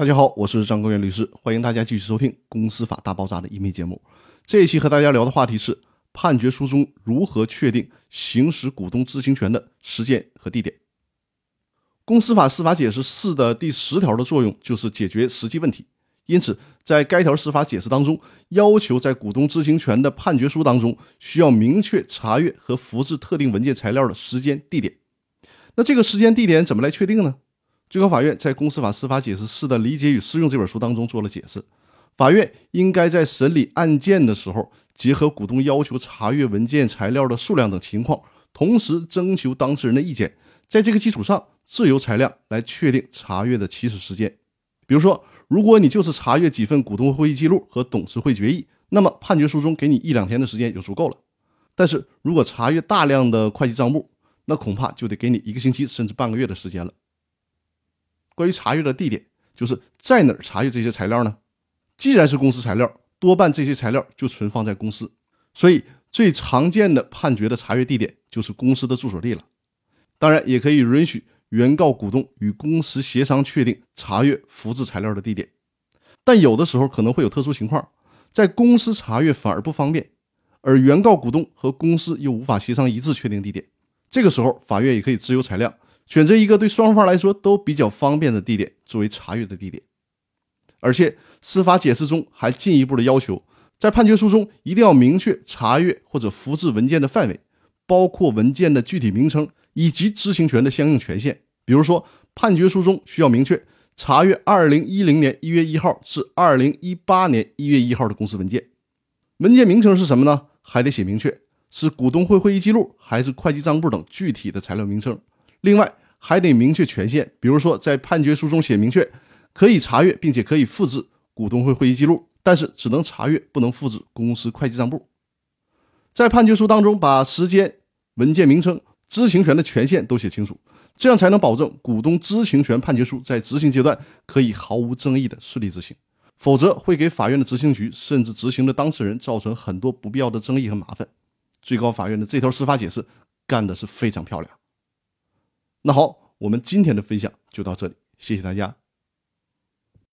大家好，我是张高原律师，欢迎大家继续收听《公司法大爆炸》的音频节目。这一期和大家聊的话题是判决书中如何确定行使股东知情权的时间和地点。公司法司法解释四的第十条的作用就是解决实际问题，因此在该条司法解释当中，要求在股东知情权的判决书当中需要明确查阅和复制特定文件材料的时间地点。那这个时间地点怎么来确定呢？最高法院在《公司法司法解释四的理解与适用》这本书当中做了解释，法院应该在审理案件的时候，结合股东要求查阅文件材料的数量等情况，同时征求当事人的意见，在这个基础上自由裁量来确定查阅的起始时间。比如说，如果你就是查阅几份股东会议记录和董事会决议，那么判决书中给你一两天的时间就足够了。但是如果查阅大量的会计账目，那恐怕就得给你一个星期甚至半个月的时间了。关于查阅的地点，就是在哪儿查阅这些材料呢？既然是公司材料，多半这些材料就存放在公司，所以最常见的判决的查阅地点就是公司的住所地了。当然，也可以允许原告股东与公司协商确定查阅复制材料的地点，但有的时候可能会有特殊情况，在公司查阅反而不方便，而原告股东和公司又无法协商一致确定地点，这个时候法院也可以自由裁量。选择一个对双方来说都比较方便的地点作为查阅的地点，而且司法解释中还进一步的要求，在判决书中一定要明确查阅或者复制文件的范围，包括文件的具体名称以及知情权的相应权限。比如说，判决书中需要明确查阅二零一零年一月一号至二零一八年一月一号的公司文件，文件名称是什么呢？还得写明确是股东会会议记录还是会计账簿等具体的材料名称。另外，还得明确权限，比如说在判决书中写明确，可以查阅并且可以复制股东会会议记录，但是只能查阅不能复制公司会计账簿。在判决书当中把时间、文件名称、知情权的权限都写清楚，这样才能保证股东知情权判决书在执行阶段可以毫无争议的顺利执行，否则会给法院的执行局甚至执行的当事人造成很多不必要的争议和麻烦。最高法院的这条司法解释干的是非常漂亮。那好，我们今天的分享就到这里，谢谢大家。